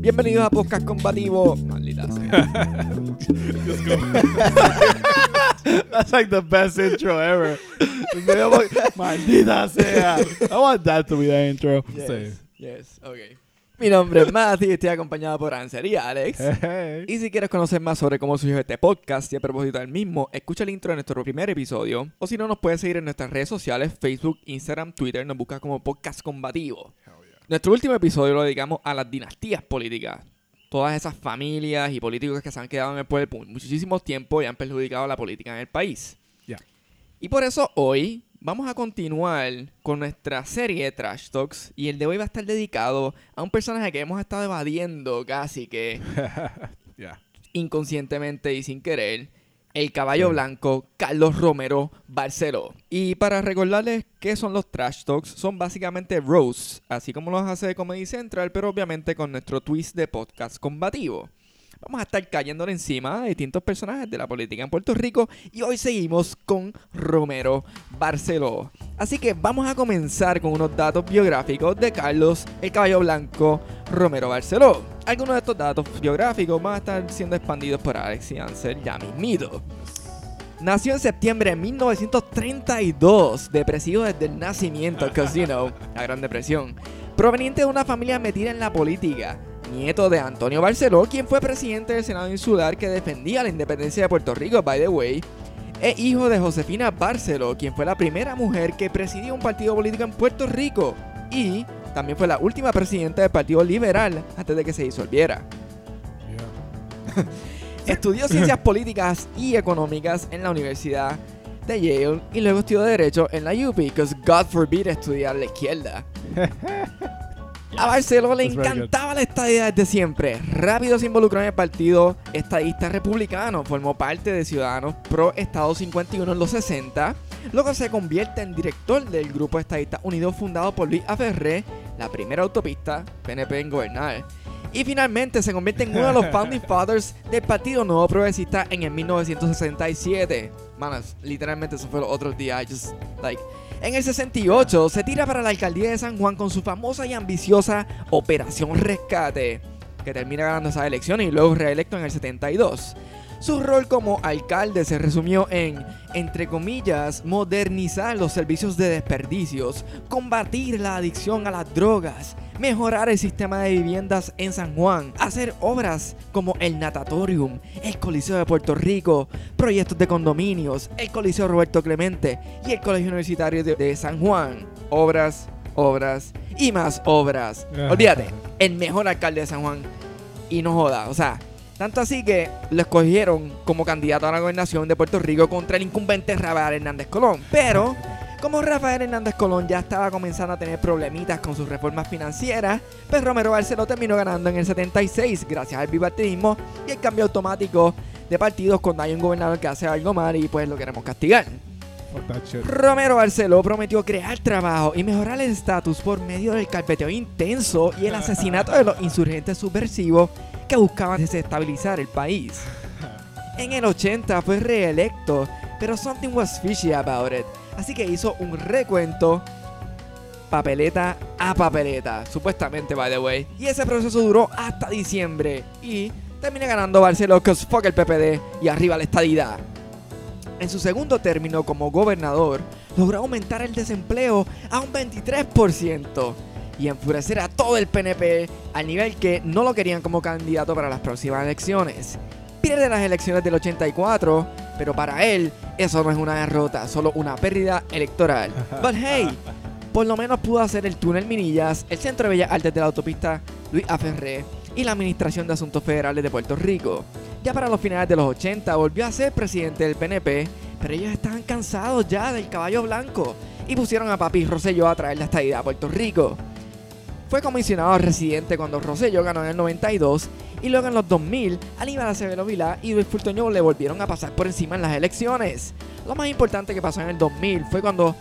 Bienvenidos a Podcast Combativo. Maldita sea. That's like the best intro ever. Maldita sea. I want that to be the intro. Yes, yes, ok. Mi nombre es Matthew y estoy acompañado por Ansel y Alex. Hey. Y si quieres conocer más sobre cómo surgió este podcast y a propósito del mismo, escucha el intro de nuestro primer episodio. O si no, nos puedes seguir en nuestras redes sociales, Facebook, Instagram, Twitter, nos buscas como Podcast Combativo. Nuestro último episodio lo dedicamos a las dinastías políticas. Todas esas familias y políticos que se han quedado en el poder por muchísimo tiempo y han perjudicado la política en el país. Ya. Y por eso hoy vamos a continuar con nuestra serie de Trash Talks y el de hoy va a estar dedicado a un personaje que hemos estado evadiendo casi que Yeah. inconscientemente y sin querer, el caballo blanco Carlos Romero Barceló. Y para recordarles qué son los trash talks, son básicamente roasts, así como los hace Comedy Central, pero obviamente con nuestro twist de podcast combativo. Vamos a estar cayéndole encima a distintos personajes de la política en Puerto Rico y hoy seguimos con Romero Barceló. Así que vamos a comenzar con unos datos biográficos de Carlos el Caballo Blanco Romero Barceló. Algunos de estos datos biográficos van a estar siendo expandidos por Alex y Ansel ya mismito. Nació en septiembre de 1932, depresivo desde el nacimiento, Casino, la Gran Depresión. Proveniente de una familia metida en la política, nieto de Antonio Barceló, quien fue presidente del Senado Insular que defendía la independencia de Puerto Rico, by the way, e hijo de Josefina Barceló, quien fue la primera mujer que presidió un partido político en Puerto Rico y también fue la última presidenta del Partido Liberal antes de que se disolviera. Yeah. Estudió ciencias políticas y económicas en la Universidad de Yale y luego estudió Derecho en la UP, because God forbid estudiar la izquierda. A Barceló le encantaba la estadidad desde siempre. Rápido se involucró en el partido estadista republicano. Formó parte de Ciudadanos Pro Estado 51 en los 60. Luego se convierte en director del Grupo Estadista Unido fundado por Luis Aferré, la primera autopista PNP en gobernar. Y finalmente se convierte en uno de los founding fathers del Partido Nuevo Progresista en el 1967. Manos, literalmente eso fue los otros días. I just, like, en el 68 se tira para la alcaldía de San Juan con su famosa y ambiciosa Operación Rescate, que termina ganando esas elecciones y luego reelecto en el 72. Su rol como alcalde se resumió en, entre comillas, modernizar los servicios de desperdicios, combatir la adicción a las drogas, mejorar el sistema de viviendas en San Juan, hacer obras como el natatorium, el Coliseo de Puerto Rico, proyectos de condominios, el Coliseo Roberto Clemente y el Colegio Universitario de, de San Juan. Obras, obras y más obras. Olvídate, el mejor alcalde de San Juan y no joda, o sea, tanto así que lo escogieron como candidato a la gobernación de Puerto Rico contra el incumbente Rafael Hernández Colón. Pero, como Rafael Hernández Colón ya estaba comenzando a tener problemitas con sus reformas financieras, pues Romero Barceló terminó ganando en el 76 gracias al bipartidismo y el cambio automático de partidos cuando hay un gobernador que hace algo mal y pues lo queremos castigar. Romero Barceló prometió crear trabajo y mejorar el estatus por medio del carpeteo intenso y el asesinato de los insurgentes subversivos que buscaban desestabilizar el país. En el 80 fue reelecto, pero something was fishy about it, así que hizo un recuento papeleta a papeleta, supuestamente, by the way. Y ese proceso duró hasta diciembre y termina ganando Barceló, cause fuck el PPD y arriba la estadidad. En su segundo término como gobernador, logró aumentar el desempleo a un 23% y enfurecer a todo el PNP al nivel que no lo querían como candidato para las próximas elecciones. Pierde las elecciones del 84, pero para él eso no es una derrota, solo una pérdida electoral. But hey, por lo menos pudo hacer el túnel Minillas, el Centro de Bellas Artes de la autopista Luis Aferré y la Administración de Asuntos Federales de Puerto Rico. Ya para los finales de los 80 volvió a ser presidente del PNP, pero ellos estaban cansados ya del caballo blanco y pusieron a Papi Rosselló a traer la estadidad a Puerto Rico. Fue comisionado residente cuando Rosselló ganó en el 92 y luego en los 2000 Aníbal Acevedo Vilá y Luis Fultoño le volvieron a pasar por encima en las elecciones. Lo más importante que pasó en el 2000 fue cuando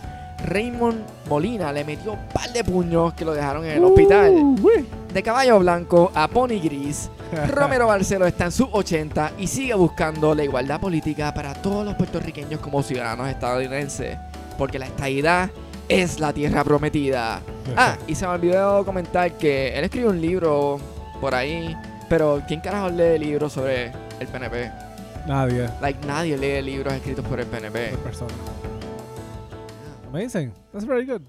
Raymond Molina le metió un par de puños que lo dejaron en el hospital. Uh-wee. De caballo blanco a pony gris, Romero Barceló está en sus 80 y sigue buscando la igualdad política para todos los puertorriqueños como ciudadanos estadounidenses. Porque la estadidad es la tierra prometida. Ah, y se me olvidó comentar que él escribió un libro por ahí, pero ¿quién carajo lee libros sobre el PNP? Nadie. Like, nadie lee libros escritos por el PNP. Persona. Amazing. That's very good.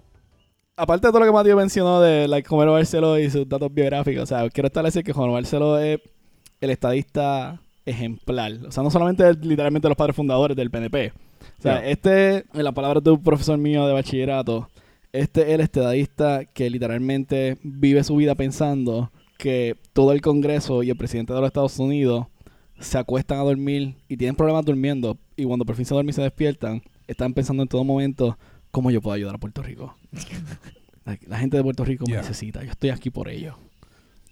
Aparte de todo lo que Mateo mencionó de like, Romero Barceló y sus datos biográficos, o sea, quiero establecer que Romero Barceló es el estadista ejemplar. O sea, no solamente es literalmente los padres fundadores del PNP. O sea, Yeah. este, en las palabras de un profesor mío de bachillerato, este es el estadista que literalmente vive su vida pensando que todo el Congreso y el presidente de los Estados Unidos se acuestan a dormir y tienen problemas durmiendo y cuando por fin se duermen y se despiertan, están pensando en todo momento cómo yo puedo ayudar a Puerto Rico. la, la gente de Puerto Rico Yeah. me necesita, yo estoy aquí por ellos.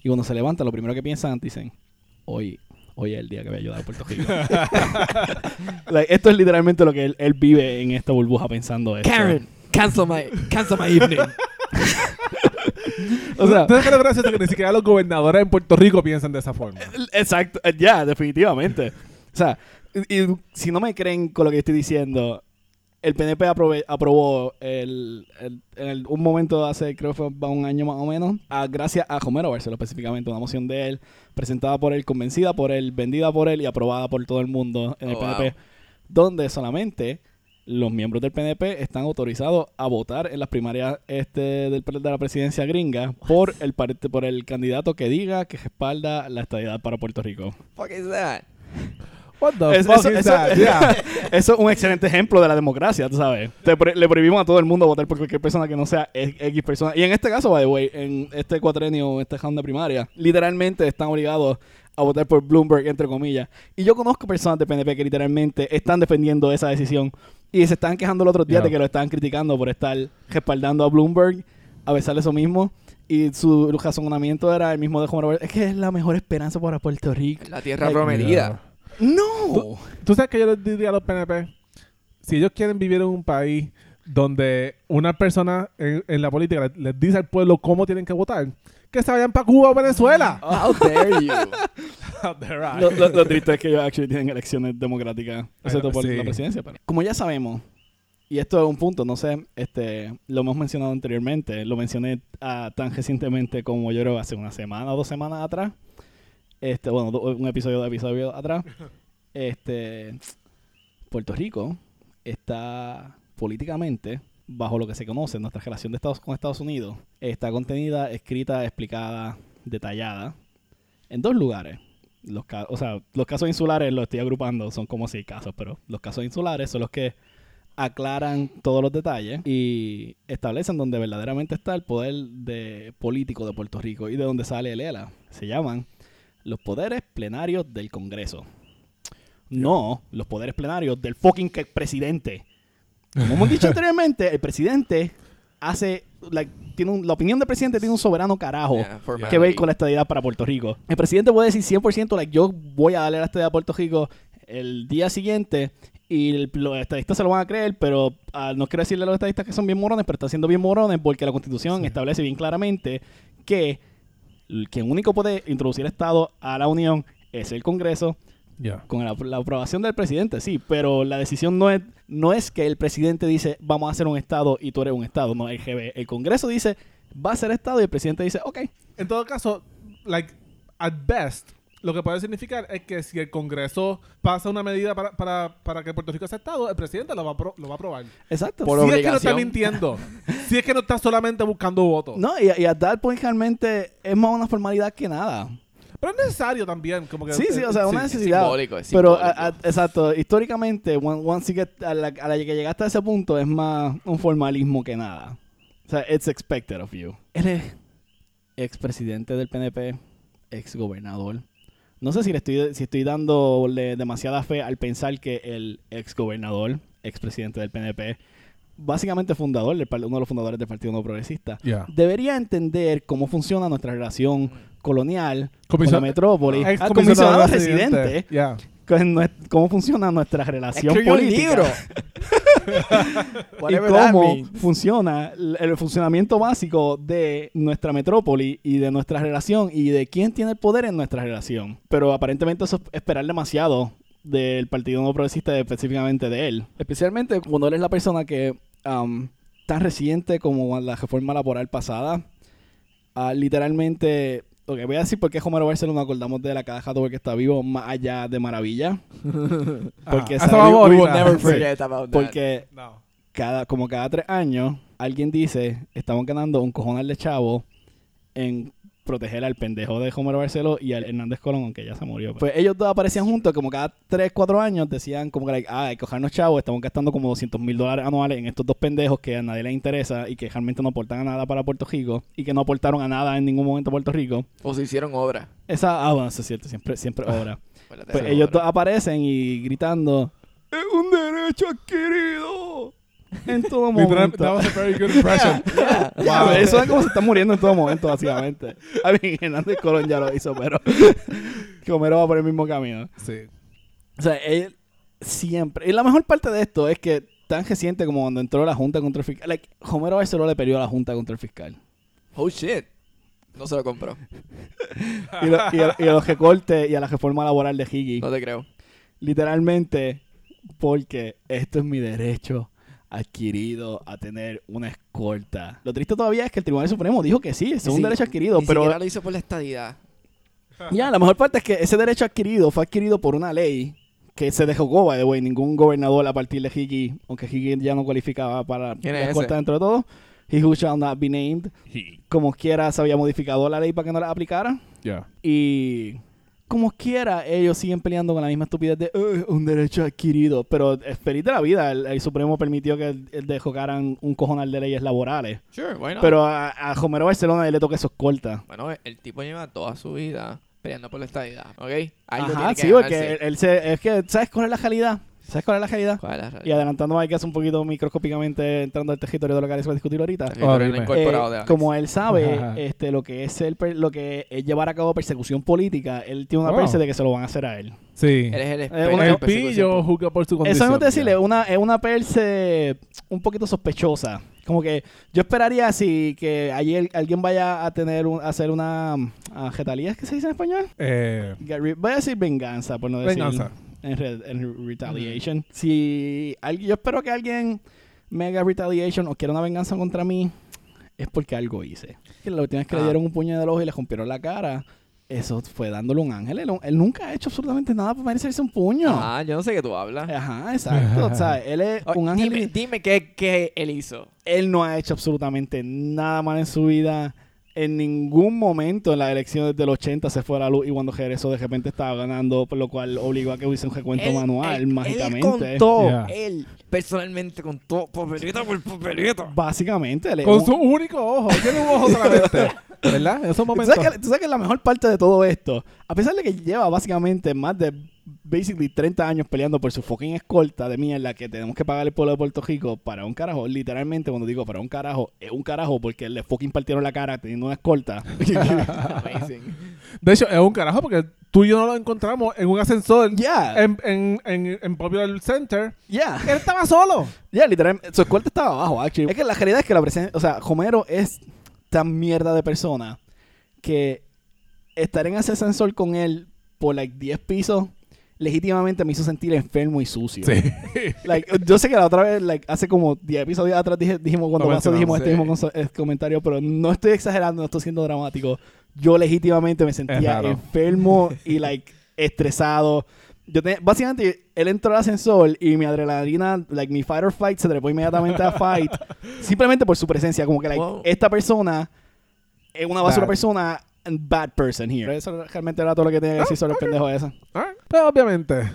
Y cuando se levantan, lo primero que piensan, dicen, hoy, hoy es el día que voy a ayudar a Puerto Rico. Like, esto es literalmente lo que él, él vive en esta burbuja pensando esto. Karen, cancel my, cancel my evening. O sea, ¿Tú sabes qué es lo gracioso? Que ni siquiera los gobernadores en Puerto Rico piensan de esa forma. Exacto, eh, ya, definitivamente. O sea, y, y si no me creen con lo que estoy diciendo, el PNP aprobó el, el- en el- un momento hace, creo que fue va un año más o menos, a- gracias a Romero Barceló específicamente, una moción de él, presentada por él, convencida por él, vendida por él y aprobada por todo el mundo en el Oh, PNP, wow. donde solamente los miembros del PNP están autorizados a votar en las primarias este del, de la presidencia gringa por el por el candidato que diga que respalda la estadidad para Puerto Rico. Fuck is that? What the Es- fuck eso, is eso- that? Yeah. eso es un excelente ejemplo de la democracia, tú sabes. Te le prohibimos a todo el mundo votar por cualquier persona que no sea e- X persona. Y en este caso, by the way, en este cuatrenio, este round de primaria, literalmente están obligados a votar por Bloomberg, entre comillas. Y yo conozco personas de PNP que literalmente están defendiendo esa decisión. Y se estaban quejando el otro día Yeah. de que lo estaban criticando por estar respaldando a Bloomberg, a besar eso mismo. Y su razonamiento era el mismo de Juan Roberto. Es que es la mejor esperanza para Puerto Rico. La tierra Like, prometida. No. ¿Tú sabes que yo les diría a los PNP? Si ellos quieren vivir en un país donde una persona en, en la política les, les dice al pueblo cómo tienen que votar, que se vayan para Cuba o Venezuela. How dare you? They're right. Lo, lo- lo triste es que ellos actually tienen elecciones democráticas, excepto por sí. la presidencia. Pero como ya sabemos, y esto es un punto, no sé, este, lo hemos mencionado anteriormente, lo mencioné ah, tan recientemente como yo creo hace una semana o dos semanas atrás. Este, bueno, un episodio de episodio atrás. Este, Puerto Rico está políticamente bajo lo que se conoce nuestra relación de Estados con Estados Unidos. Está contenida, escrita, explicada, detallada en dos lugares. Los o sea, los casos insulares los estoy agrupando, son como seis casos, pero los casos insulares son los que aclaran todos los detalles y establecen donde verdaderamente está el poder de político de Puerto Rico y de donde sale el ELA. Se llaman los poderes plenarios del Congreso. No los poderes plenarios del fucking presidente. Como hemos dicho anteriormente, el presidente hace, like, tiene un- la opinión del presidente tiene un soberano carajo Yeah, que ver con la estadidad para Puerto Rico. El presidente puede decir 100%, like, yo voy a darle la estadidad a Puerto Rico el día siguiente y el- los estadistas se lo van a creer, pero ah, no quiero decirle a los estadistas que son bien morones, pero están siendo bien morones porque la Constitución Sí. establece bien claramente que quien único puede introducir Estado a la Unión es el Congreso Yeah. con la, la aprobación del presidente, sí, pero la decisión no es, no es que el presidente dice vamos a hacer un Estado y tú eres un Estado, no, el, GB. el Congreso dice va a ser Estado y el presidente dice ok. En todo caso, like, at best, lo que puede significar es que si el Congreso pasa una medida para, para, para que Puerto Rico sea Estado, el presidente lo va a, pro- lo va a aprobar. Exacto. Por si es que no está obligación. mintiendo. si es que no está solamente buscando votos. No, y, y a tal point realmente es más una formalidad que nada. Pero es necesario también. Como que, Sí, sí, o sea, una sí. necesidad. simbólico, es Pero, simbólico. a- a- exacto, históricamente, once you get a la, a la que llegaste a ese punto, es más un formalismo que nada. O sea, it's expected of you. Eres expresidente del PNP, exgobernador. No sé si le estoy, si estoy dándole demasiada fe al pensar que el exgobernador, expresidente del PNP, básicamente fundador, uno de los fundadores del Partido No Progresista, Yeah. debería entender cómo funciona nuestra relación colonial con la metrópoli, Ex ah, comisionado comisionado residente. residente, Yeah. Cómo funciona nuestra relación Escribió un política libro. y cómo funciona el, funcionamiento básico de nuestra metrópoli y de nuestra relación y de quién tiene el poder en nuestra relación. Pero aparentemente eso es esperar demasiado del Partido No Progresista, específicamente de él. Especialmente cuando él es la persona que um, tan reciente como la reforma laboral pasada. Ah, literalmente, ok, voy a decir por qué Homero Barceló nos acordamos de la caja porque está vivo más allá de Maravilla. Porque Ah, vamos We will never forget about that. Porque No. cada, como cada tres años, alguien dice, estamos ganando un cojonal de chavo en proteger al pendejo de Homero Barceló y al Hernández Colón, aunque ya se murió. Pues ellos dos aparecían juntos, como cada tres, cuatro años, decían como que, like, ah, hay que cogernos chavos, estamos gastando como 200 mil dólares anuales en estos dos pendejos que a nadie les interesa y que realmente no aportan a nada para Puerto Rico y que no aportaron a nada en ningún momento a Puerto Rico. O se hicieron obra. Esa, ah, bueno, eso es cierto, siempre, siempre obra. Acuérdate Pues de ellos obra. dos aparecen y gritando, es un derecho adquirido. En todo momento. that was a very good impression. Yeah. Wow, eso es como se está muriendo en todo momento, básicamente. A mí, Hernández Colón ya lo hizo, pero Homero va por el mismo camino. sí. O sea, él siempre... Y la mejor parte de esto es que tan reciente como cuando entró la Junta contra el Fiscal... Like, Homero Barceló le peleó a la Junta contra el Fiscal. Oh shit. No se lo compró. Y, lo- y a, y a los recortes y a la reforma laboral de Higgy. No te creo. Literalmente, porque esto es mi derecho adquirido a tener una escolta. Lo triste todavía es que el Tribunal Supremo dijo que sí, es un si- derecho adquirido, Ni pero lo hizo por la estadidad. Ya, la mejor parte es que ese derecho adquirido fue adquirido por una ley que se dejó, by the way, ningún gobernador a partir de Hickey, aunque Hickey ya no cualificaba para ¿Quién es la ese? escolta dentro de todo. He who shall not be named. Como quiera, se había modificado la ley para que no la aplicara. Yeah. Y como quiera, ellos siguen peleando con la misma estupidez de "Eh, un derecho adquirido. Pero es feliz de la vida. El, el Supremo permitió que dejocaran un cojonal de leyes laborales. Sure, why not? Pero a, a Homero Barcelona le toca eso corta. Bueno, el tipo lleva toda su vida peleando por la estadidad, ¿ok? Algo Ajá, tiene que sí, porque ganarse. él, él se, es que, ¿sabes cuál es la realidad? ¿Sabes cuál es la realidad? ¿Cuál es la realidad? Y adelantando hay que hacer un poquito microscópicamente entrando al territorio de lo que se va a discutir ahorita. Eh, Alex. como él sabe Ajá. este lo que es el per- lo que es llevar a cabo persecución política, él tiene una Wow. perse de que se lo van a hacer a él. Sí. Él es el Eh, experto el pillo juzga por su condición. Eso mismo te decirle, una, es una perse un poquito sospechosa. Como que yo esperaría si que ayer alguien vaya a tener un, a hacer una uh, getalía, ¿es que se dice en español? Eh, Voy a decir venganza, por no decir venganza. En, re- en retaliation. Si alguien, yo espero que alguien me haga retaliation o quiera una venganza contra mí, es porque algo hice. Que la última vez que le Ah. dieron un puño del ojo y le rompieron la cara, eso fue dándole un ángel. Él, él nunca ha hecho absolutamente nada para merecerse un puño. Ah, yo no sé qué tú hablas. Ajá, exacto. o sea, él es Oh, un ángel. dime, dime qué, qué él hizo. Él no ha hecho absolutamente nada mal en su vida. En ningún momento en las elecciones del 80 se fue a la luz y cuando regresó de repente estaba ganando, por lo cual obligó a que hubiese un recuento Él- manual él- mágicamente. Él contó, Yeah. él personalmente contó papelito por papelito. Básicamente, él Con un- su único ojo. Tiene un ojo solamente. ¿Verdad? En esos ¿Tú momentos. sabes, que, tú sabes que la mejor parte de todo esto, a pesar de que lleva básicamente más de basically 30 años peleando por su fucking escolta de mierda que tenemos que pagar el pueblo de Puerto Rico para un carajo, literalmente cuando digo para un carajo, es un carajo porque le fucking partieron la cara teniendo una escolta. Amazing. De hecho, es un carajo porque tú y yo no lo encontramos en un ascensor Ya, en, en, en, en Popular Center. ya. Él estaba solo. Ya, literalmente, su escolta estaba abajo, actually. Es que la realidad es que la presencia, o sea, Homero es tan mierda de persona que estar en ese ascensor con él por like 10 pisos legítimamente me hizo sentir enfermo y sucio. Like, yo sé que la otra vez, like, hace como 10 episodios atrás dije- dijimos cuando Lo pasó, dijimos este mismo eh, comentario, pero no estoy exagerando, no estoy siendo dramático. Yo legítimamente me sentía enfermo y like estresado. Yo te- básicamente él entró al ascensor y mi adrenalina, like mi fight or fight se trepó inmediatamente a fight simplemente por su presencia, como que like esta persona es una basura persona bad person here. Eso realmente era todo lo que tenía que decir sobre el pendejo ese. Alright. Pero obviamente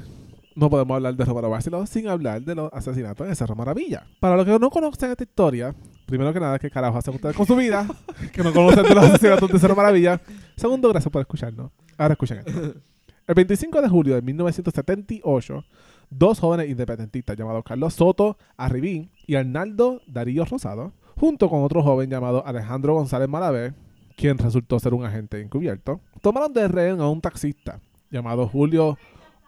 no podemos hablar de Romero Barceló sin hablar de los asesinatos de Cerro Maravilla. Para los que no conocen esta historia, primero que nada, ¿qué carajo hacen ustedes con su vida? que no conocen de los asesinatos de Cerro Maravilla. Segundo, gracias por escucharnos. Ahora escuchen esto. El 25 de julio de 1978, dos jóvenes independentistas llamados Carlos Soto Arribín y Arnaldo Darío Rosado, junto con otro joven llamado Alejandro González Malavé, quien resultó ser un agente encubierto, tomaron de rehén a un taxista llamado Julio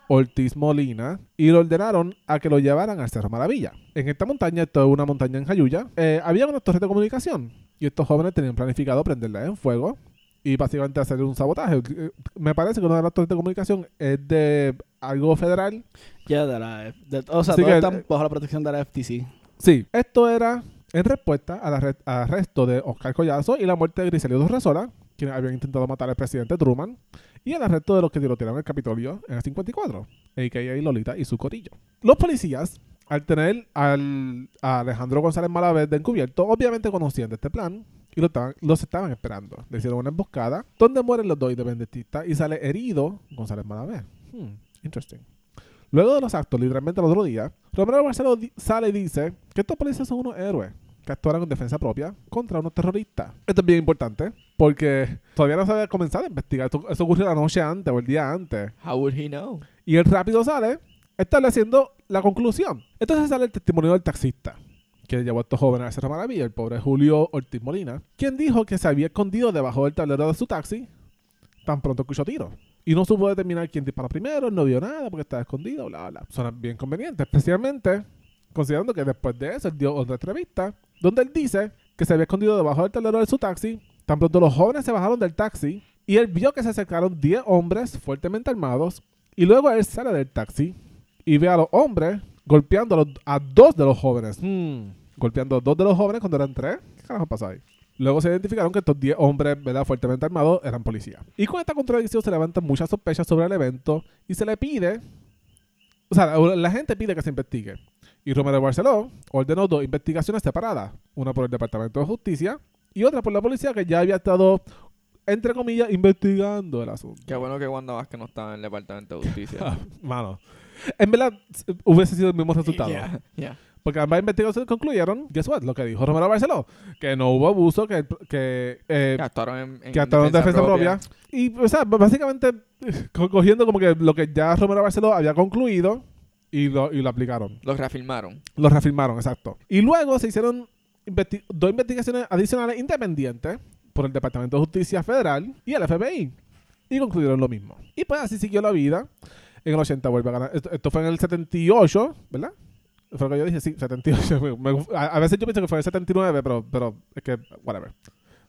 Ortiz Molina y lo ordenaron a que lo llevaran al Cerro Maravilla. En esta montaña, esto es una montaña en Jayuya, eh, había unas torres de comunicación y estos jóvenes tenían planificado prenderla en fuego y básicamente hacer un sabotaje. Eh, Me parece que una de las torres de comunicación es de algo federal. Ya, de la, de- o sea, todos están bajo la protección de la FTC. Sí, esto era en respuesta al, arre- al arresto de Oscar Collazo y la muerte de Griselio Resola, quienes habían intentado matar al presidente Truman, y el arresto de los que tirotearon el Capitolio en el 54, a.k.a. Lolita y su corillo. Los policías, al tener al, a Alejandro González Malavé de encubierto, obviamente conocían de este plan y los estaban esperando. Le hicieron una emboscada donde mueren los dos independentistas y sale herido González Malavé. Hmm, interesting. Luego de los actos, literalmente el otro día, Romero Barceló sale y dice que estos policías son unos héroes que actuaron en defensa propia contra unos terroristas. Esto es bien importante porque todavía no se había comenzado a investigar. Esto, eso ocurrió la noche antes o el día antes. How would he know? Y él rápido sale estableciendo la conclusión. Entonces sale el testimonio del taxista que llevó a estos jóvenes a Cerro Maravilla, el pobre Julio Ortiz Molina, quien dijo que se había escondido debajo del tablero de su taxi tan pronto escuchó tiros. Y no supo determinar quién disparó primero, no vio nada porque estaba escondido, bla, bla. Suena bien conveniente, especialmente considerando que después de eso él dio otra entrevista donde él dice que se había escondido debajo del tablero de su taxi. Tan pronto los jóvenes se bajaron del taxi y él vio que se acercaron 10 hombres fuertemente armados y luego él sale del taxi y ve a los hombres golpeando a, los- a dos de los jóvenes. Hmm, golpeando a dos de los jóvenes cuando eran tres. ¿Qué carajo pasó ahí? Luego se identificaron que estos 10 hombres ¿verdad? fuertemente armados eran policías. Y con esta contradicción se levantan muchas sospechas sobre el evento y se le pide, o sea, la, la gente pide que se investigue. Y Romero Barceló ordenó dos investigaciones separadas, una por el Departamento de Justicia y otra por la policía que ya había estado, entre comillas, investigando el asunto. Qué bueno que Wanda Vázquez no estaba en el Departamento de Justicia. Mano, en verdad hubiese sido el mismo resultado. Yeah, yeah. Porque ambas investigaciones concluyeron, guess what, lo que dijo Romero Barceló, que no hubo abuso, que, que, eh, Que actuaron en, en que actuaron en defensa propia. Y, o sea, básicamente co- cogiendo como que lo que ya Romero Barceló había concluido y lo, y lo aplicaron. Los reafirmaron. Lo reafirmaron, exacto. Y luego se hicieron investi- dos investigaciones adicionales independientes por el Departamento de Justicia Federal y el FBI. Y concluyeron lo mismo. Y pues así siguió la vida. En el 80 vuelve a ganar. Esto, esto fue en el 78, ¿verdad? Fue lo que yo dije, sí, 78. Me- a, a veces yo pienso que fue el 79, pero, pero es que, whatever.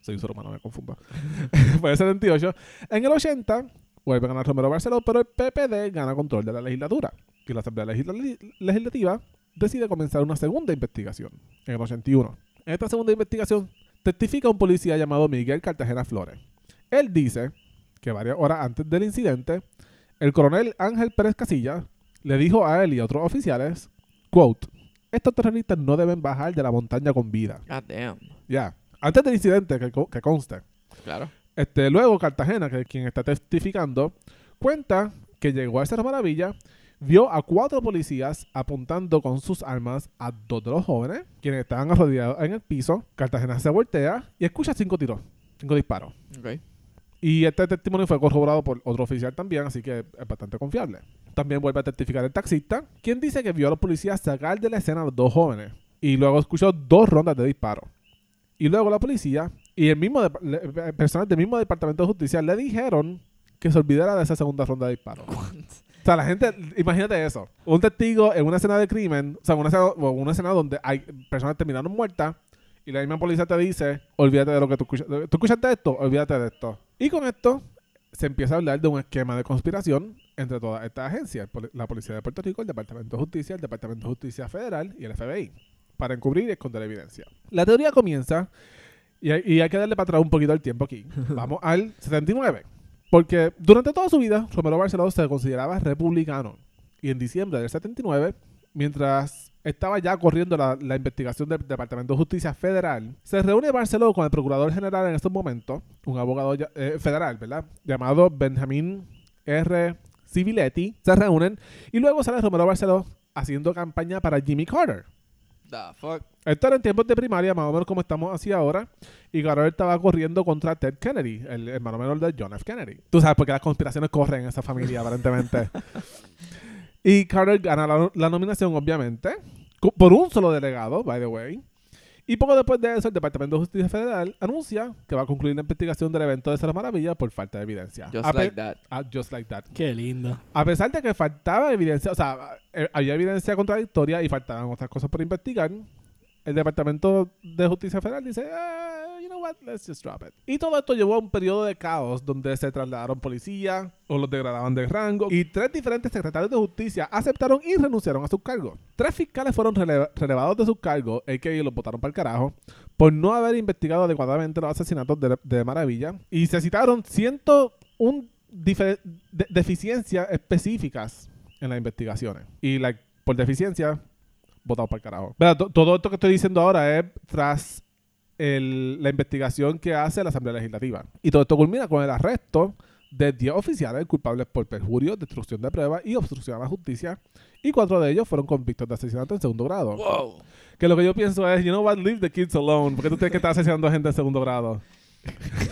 Soy un ser humano, me confundo. fue el 78. En el 80 vuelve a ganar Romero Barceló, pero el PPD gana control de la legislatura. Y la Asamblea Legisla- Legislativa decide comenzar una segunda investigación en el 81. En esta segunda investigación testifica un policía llamado Miguel Cartagena Flores. Él dice que varias horas antes del incidente, el coronel Ángel Pérez Casilla le dijo a él y a otros oficiales, quote, estos terroristas no deben bajar de la montaña con vida. God damn. Ya, antes del incidente, que, que conste. Claro. Este, luego Cartagena, que es quien está testificando, cuenta que llegó a Cerro Maravilla, vio a cuatro policías apuntando con sus armas a dos de los jóvenes, quienes estaban arrodillados en el piso. Cartagena se voltea y escucha cinco tiros, cinco disparos. Ok. Y este testimonio fue corroborado por otro oficial también, así que es bastante confiable. También vuelve a testificar el taxista, quien dice que vio a los policías sacar de la escena a los dos jóvenes. Y luego escuchó dos rondas de disparos. Y luego la policía y el mismo eh, personal del mismo departamento de justicia le dijeron que se olvidara de esa segunda ronda de disparos. O sea, la gente, imagínate eso. Un testigo en una escena de crimen, o sea, una escena, una escena donde hay personas terminaron muertas y la misma policía te dice, olvídate de lo que tú escuchas. ¿Tú escuchaste esto? Olvídate de esto. Y con esto se empieza a hablar de un esquema de conspiración entre todas estas agencias. La Policía de Puerto Rico, el Departamento de Justicia, el Departamento de Justicia Federal y el FBI. Para encubrir y esconder evidencia. La teoría comienza, y hay, y hay que darle para atrás un poquito el tiempo aquí. Vamos al 79. Porque durante toda su vida, Romero Barceló se consideraba republicano. Y en diciembre del 79, mientras estaba ya corriendo la, la investigación del Departamento de Justicia Federal, se reúne Barceló con el Procurador General en estos momentos, un abogado ya- eh, federal, ¿verdad? Llamado Benjamín R. Civiletti. Se reúnen y luego sale Romero Barceló haciendo campaña para Jimmy Carter. The fuck. Esto era en tiempos de primaria, más o menos como estamos así ahora. Y Carter estaba corriendo contra Ted Kennedy, el hermano menor de John F. Kennedy. Tú sabes por qué las conspiraciones corren en esa familia, aparentemente. y Carter gana la, la nominación, obviamente, por un solo delegado, by the way. Y poco después de eso, el Departamento de Justicia Federal anuncia que va a concluir la investigación del evento de Cerro Maravilla por falta de evidencia. Just A like that. ah, just like that. Qué lindo. A pesar de que faltaba evidencia, o sea, eh, había evidencia contradictoria y faltaban otras cosas por investigar, el Departamento de Justicia Federal dice, "Ah, you know what, let's just drop it. Y todo esto llevó a un periodo de caos donde se trasladaron policías o los degradaban de rango y tres diferentes secretarios de justicia aceptaron y renunciaron a sus cargos. Tres fiscales fueron rele- relevados de sus cargos, a.k.a. los votaron para el carajo, por no haber investigado adecuadamente los asesinatos de, de Maravilla y se citaron 101 dife- de- deficiencias específicas en las investigaciones. Y like, por deficiencia, votado para el carajo. Todo esto que estoy diciendo ahora es tras el- la investigación que hace la Asamblea Legislativa. Y todo esto culmina con el arresto de 10 oficiales culpables por perjurio, destrucción de pruebas y obstrucción a la justicia. Y cuatro de ellos fueron convictos de asesinato en segundo grado. Wow. Que lo que yo pienso es, you know what, leave the kids alone. Porque tú tienes que estar asesinando a gente en segundo grado.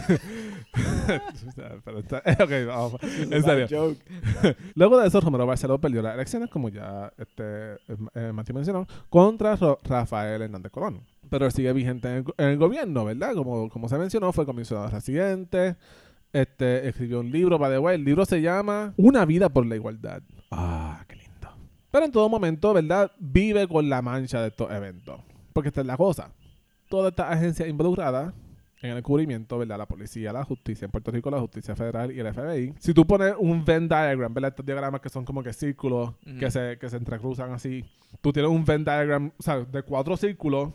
Pero está- ok, vamos, en serio. Joke. Luego de eso, Romero Barceló perdió las elecciones, como ya este, eh, Mati mencionó, contra Rafael Hernández Colón. Pero sigue vigente en el, en el gobierno, ¿verdad? Como, como se mencionó, fue comisionado residente, este, escribió un libro, by the el libro se llama Una vida por la igualdad. Ah, qué lindo. Pero en todo momento, ¿verdad? Vive con la mancha de estos eventos. Porque esta es la cosa. Todas estas agencias involucradas en el cubrimiento, ¿verdad? La policía, la justicia, en Puerto Rico la justicia federal y el FBI. Si tú pones un Venn diagram, ¿verdad? Estos diagramas que son como que círculos que, se, que se entrecruzan así. Tú tienes un Venn diagram, o sea, de cuatro círculos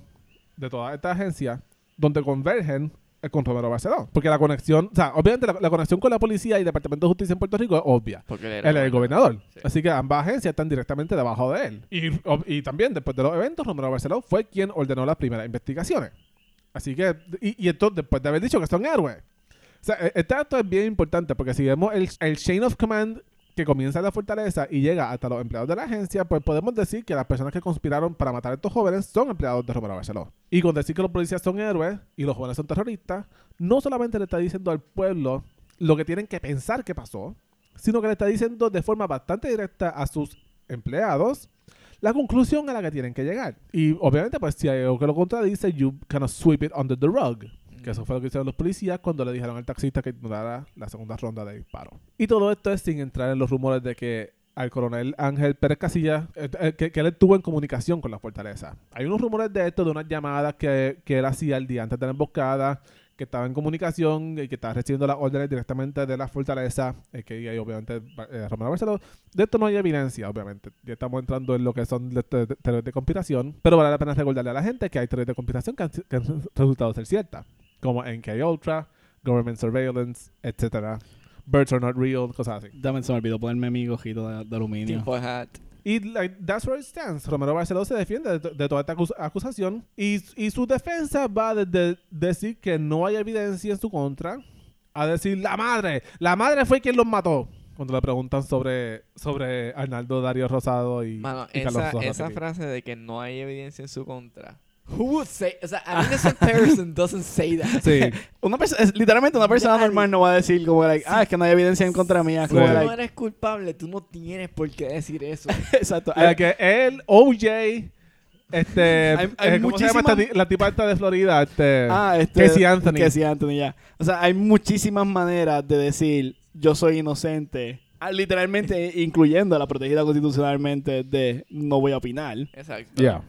de todas estas agencias donde convergen con Romero Barceló. Porque la conexión, o sea, obviamente la, la conexión con la policía y el Departamento de Justicia en Puerto Rico es obvia. Porque él Él era es el gobernador. Sí. Así que ambas agencias están directamente debajo de él. Y, y también, después de los eventos, Romero Barceló fue quien ordenó las primeras investigaciones. Así que, y, y entonces, después de haber dicho que son héroes. E- este acto es bien importante porque si vemos el, el chain of command que comienza en la fortaleza y llega hasta los empleados de la agencia, pues podemos decir que las personas que conspiraron para matar a estos jóvenes son empleados de Romero Barceló. Y con decir que los policías son héroes y los jóvenes son terroristas, no solamente le está diciendo al pueblo lo que tienen que pensar que pasó, sino que le está diciendo de forma bastante directa a sus empleados la conclusión a la que tienen que llegar. Y obviamente, pues si hay algo que lo contradice, you kind of sweep it under the rug. Que eso fue lo que hicieron los policías cuando le dijeron al taxista que ignorara la segunda ronda de disparo. Y todo esto es sin entrar en los rumores de que al coronel Ángel Pérez Casillas, eh, eh, que, que él estuvo en comunicación con la fortaleza. Hay unos rumores de esto, de unas llamadas que, que él hacía el día antes de la emboscada, que estaba en comunicación y que estaba recibiendo las órdenes directamente de la fortaleza, eh, que ahí obviamente eh, Romero Barceló. De esto no hay evidencia, obviamente. Ya estamos entrando en lo que son teorías de conspiración, pero vale la pena recordarle a la gente que hay teorías de conspiración que han, que han resultado ser ciertas, como NK Ultra, Government Surveillance, etcétera. Birds are not real, cosas así. Dame, se me olvidó ponerme mi gojito de, de aluminio. Tipo hat. Y like, that's where it stands. Romero Barceló se defiende de, de toda esta acus- acusación y, y su defensa va desde decir que no hay evidencia en su contra a decir la madre, la madre fue quien los mató. Cuando le preguntan sobre, sobre Arnaldo Darío Rosado y, Mano, y Carlos esa, Sosa esa Piqué. frase de que no hay evidencia en su contra. Who would say? O sea, an innocent person doesn't say that. Sí, Una perso- es, literalmente una persona Nadie. normal no va a decir como like, ah, es que no hay evidencia en contra mía. Si Como Sí. tú like, no eres culpable, tú no tienes por qué decir eso. exacto. la que él, OJ, este, Hay- hay eh, ¿cómo se llama esta muchísimas- la tipa esta de Florida? Este, Ah, este, Casey Anthony. Casey Anthony, ya. O sea, hay muchísimas maneras de decir yo soy inocente. Ah, Literalmente incluyendo a la protegida constitucionalmente de no voy a opinar. Exacto. Yeah.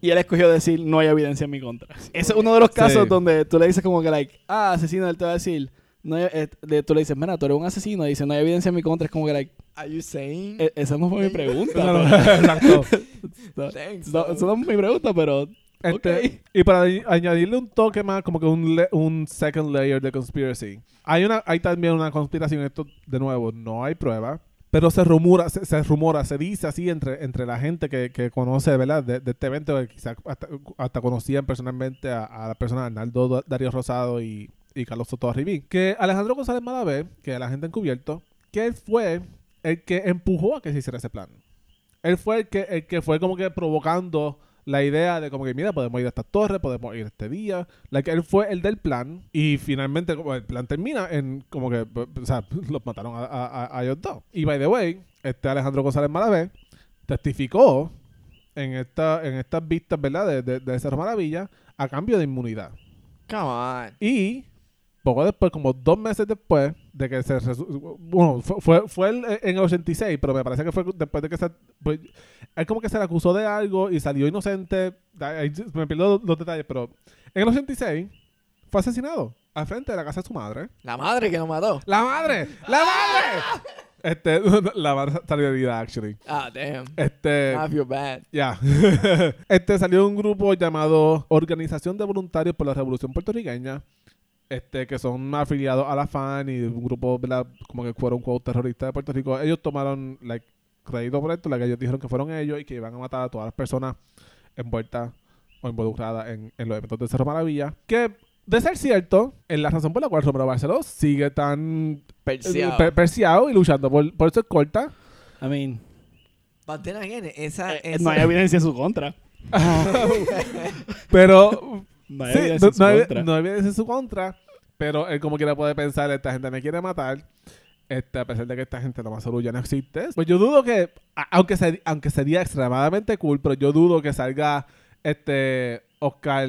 Y él escogió decir no hay evidencia en mi contra. Ese es uno de los casos Sí. donde tú le dices como que like, ah, asesino, él te va a decir, no hay- eh, tú le dices, mira, tú eres un asesino, y dice no hay evidencia en mi contra, es como que like, Are you saying? "E- esa no fue mi pregunta. No, exacto. no, Thanks, no, esa no es mi pregunta, pero Este, Ok. Y para añ- añadirle un toque más, como que un, le- un second layer de conspiracy. Hay una hay también una conspiración, esto de nuevo, no hay prueba, pero se rumora, se, rumora, se dice así entre, entre la gente que, que conoce, ¿verdad? De, de este evento, que quizás hasta, conocían personalmente a, a la persona Arnaldo Darío Rosado y, y Carlos Soto Arribí, que Alejandro González Malavé, que la gente encubierto, que él fue el que empujó a que se hiciera ese plan. Él fue el que, el que fue como que provocando la idea de como que, mira, podemos ir a esta torre, podemos ir este día. Like, él fue el del plan y finalmente como el plan termina en como que, o sea, los mataron a, a, ellos dos. Y by the way, este Alejandro González Malavé testificó en, esta, en estas vistas, ¿verdad? De, de, de Cerro Maravilla a cambio de inmunidad. Come on. Y poco después, como dos meses después, de que se bueno fue, fue, el- en el 86 pero me parece que fue después de que se pues, él como que se le acusó de algo y salió inocente Ahí me pierdo los, los detalles pero en el 86 fue asesinado al frente de la casa de su madre La madre que nos mató. la madre la madre este la madre salió herida actually Ah, damn. este I feel bad. ya. este salió un grupo llamado Organización de Voluntarios por la Revolución Puertorriqueña. Este, que son afiliados a la FAN y un grupo, ¿verdad? Como que fueron un terrorista de Puerto Rico. Ellos tomaron, like, crédito por esto, la que ellos dijeron que fueron ellos y que iban a matar a todas las personas envueltas o involucradas en, en los eventos de Cerro Maravilla. Que, de ser cierto, es la razón por la cual Romero Barceló sigue tan Perseado. per- perseado y luchando por, por ser corta. I mean, But then again, esa, eh, esa- no hay evidencia en su contra. Pero No Sí, no, su no en su contra, pero él como quiera puede pensar, esta gente me quiere matar, este, a pesar de que esta gente lo más seguro ya no existe. Pues yo dudo que, aunque, se- aunque sería extremadamente cool, pero yo dudo que salga este Oscar,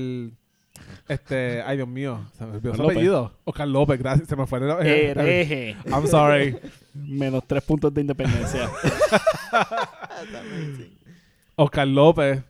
este, ay Dios mío, se me olvidó su López. apellido. Oscar López, gracias, se me fue. el- eh, Hereje. I'm sorry. Menos tres puntos de independencia. Oscar López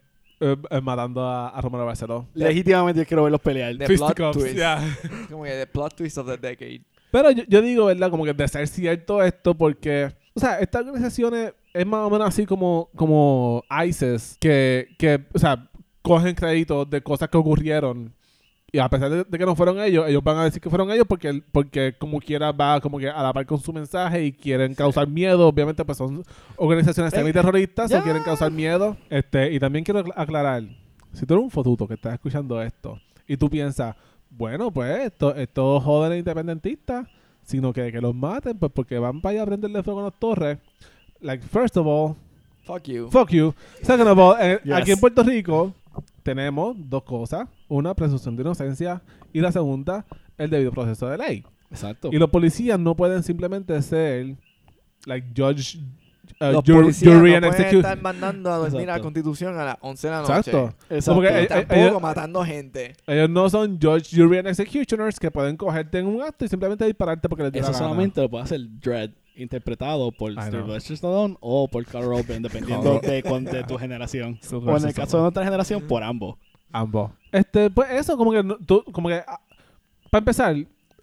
eh, eh, matando a, a Romero Barceló. Legítimamente yo quiero verlos pelear. The Fisticuffs, plot twist. yeah. Como que the plot twist of the decade. Pero yo, yo digo, ¿verdad? Como que de ser cierto esto, porque, o sea, estas organizaciones es más o menos así como, como ISIS, que, que, o sea, cogen crédito de cosas que ocurrieron. Y a pesar de, de que no fueron ellos, ellos van a decir que fueron ellos porque, porque como quiera va como que a la par con su mensaje y quieren causar miedo. Obviamente, pues son organizaciones o ya. quieren causar miedo. Este, y también quiero acla- aclarar, si tú eres un fotuto que estás escuchando esto y tú piensas, bueno, pues esto- estos jóvenes independentistas, sino que, que los maten, pues porque van para allá a prenderle fuego a las torres. Like, first of all, Fuck you. fuck you. Second of all, eh, Yes. aquí en Puerto Rico tenemos dos cosas. Una, presunción de inocencia. Y la segunda, el debido proceso de ley. Exacto. Y los policías no pueden simplemente ser, like, judge, uh, Los jur- policías jury no and pueden estar mandando a dormir a la. Constitución a las 11 de la noche. Exacto. Exacto. Como que, Y eh, tampoco ellos- matando gente. Ellos no son judge, jury and executioners que pueden cogerte en un acto y simplemente dispararte porque les dio Eso la gana. solamente lo puede hacer Dread, interpretado por. Sylvester Stallone o por Carl Urban, dependiendo de, tu generación. O en el caso de nuestra generación, por ambos. Ambos. Este, pues eso, como que, tú- como que, ah, para empezar,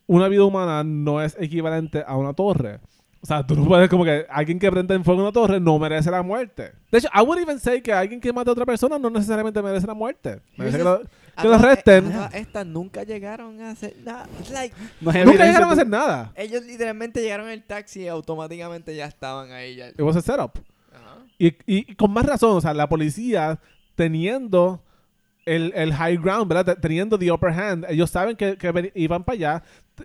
una vida humana no es equivalente a una torre. O sea, tú no puedes, como que alguien que prende en fuego una torre no merece la muerte. De hecho, I would even say que alguien que mate a otra persona no necesariamente merece la muerte. Merece que lo, que lo Además, arresten. eh, además, Estas nunca llegaron a hacer nada. Like, No Nunca llegaron a hacer nada. ellos literalmente llegaron en el taxi y automáticamente ya estaban ahí. Ya. It was a setup. Ajá. Y, y con más razón, o sea, la policía teniendo el, el high ground, ¿verdad? Te- Teniendo the upper hand. Ellos saben que, que iban para allá.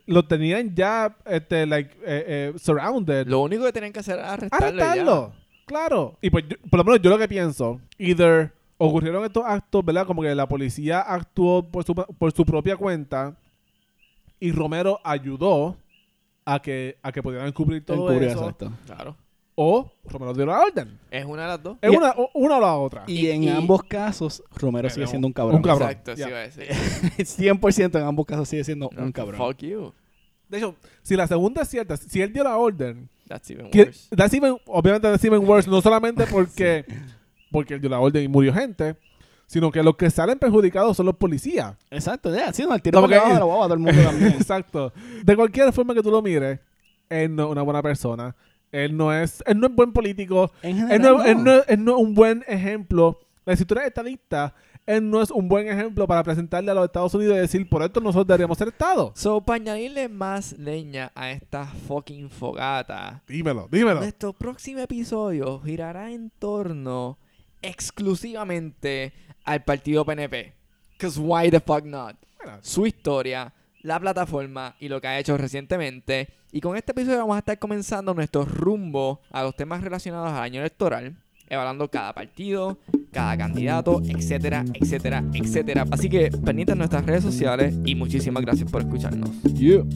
Lo tenían ya, este, like, eh, eh, surrounded. Lo único que tenían que hacer era arrestarlo. y ya. Arrestarlo. Claro. Y pues, yo- por lo menos yo lo que pienso, either ocurrieron estos actos, ¿verdad? Como que la policía actuó por su, por su propia cuenta y Romero ayudó a que, a que pudieran cubrir todo Encubrir, eso. exacto. Claro. O Romero dio la orden. Es una de las dos. Es Y- una, o- una o la otra. Y, Y- en y- ambos casos, Romero sigue Pero siendo un cabrón. un cabrón. Exacto, Ya. sí iba a decir. 100% en ambos casos sigue siendo un cabrón. Fuck you. De hecho, si la segunda es cierta, si él dio la orden, That's even que, worse. that's even- obviamente that's even worse, no solamente porque, porque él dio la orden y murió gente, sino que los que salen perjudicados son los policías. Exacto, ya, sí, no, el tiro de la guagua a todo el mundo también. Exacto. De cualquier forma que tú lo mires, él no es una buena persona. Él no es, él no es buen político. En Él general, no, él no- él no es un buen ejemplo. La eres estadista, él no es un buen ejemplo para presentarle a los Estados Unidos y decir, por esto nosotros deberíamos ser Estado. So, para añadirle más leña a esta fucking fogata, Dímelo, dímelo. nuestro próximo episodio girará en torno exclusivamente al partido PNP. Cause why the fuck not? Bueno, Su historia, la plataforma y lo que ha hecho recientemente. Y con este episodio vamos a estar comenzando nuestro rumbo a los temas relacionados al año electoral, evaluando cada partido, cada candidato, etcétera, etcétera, etcétera. Así que pendientes en nuestras redes sociales y muchísimas gracias por escucharnos. You.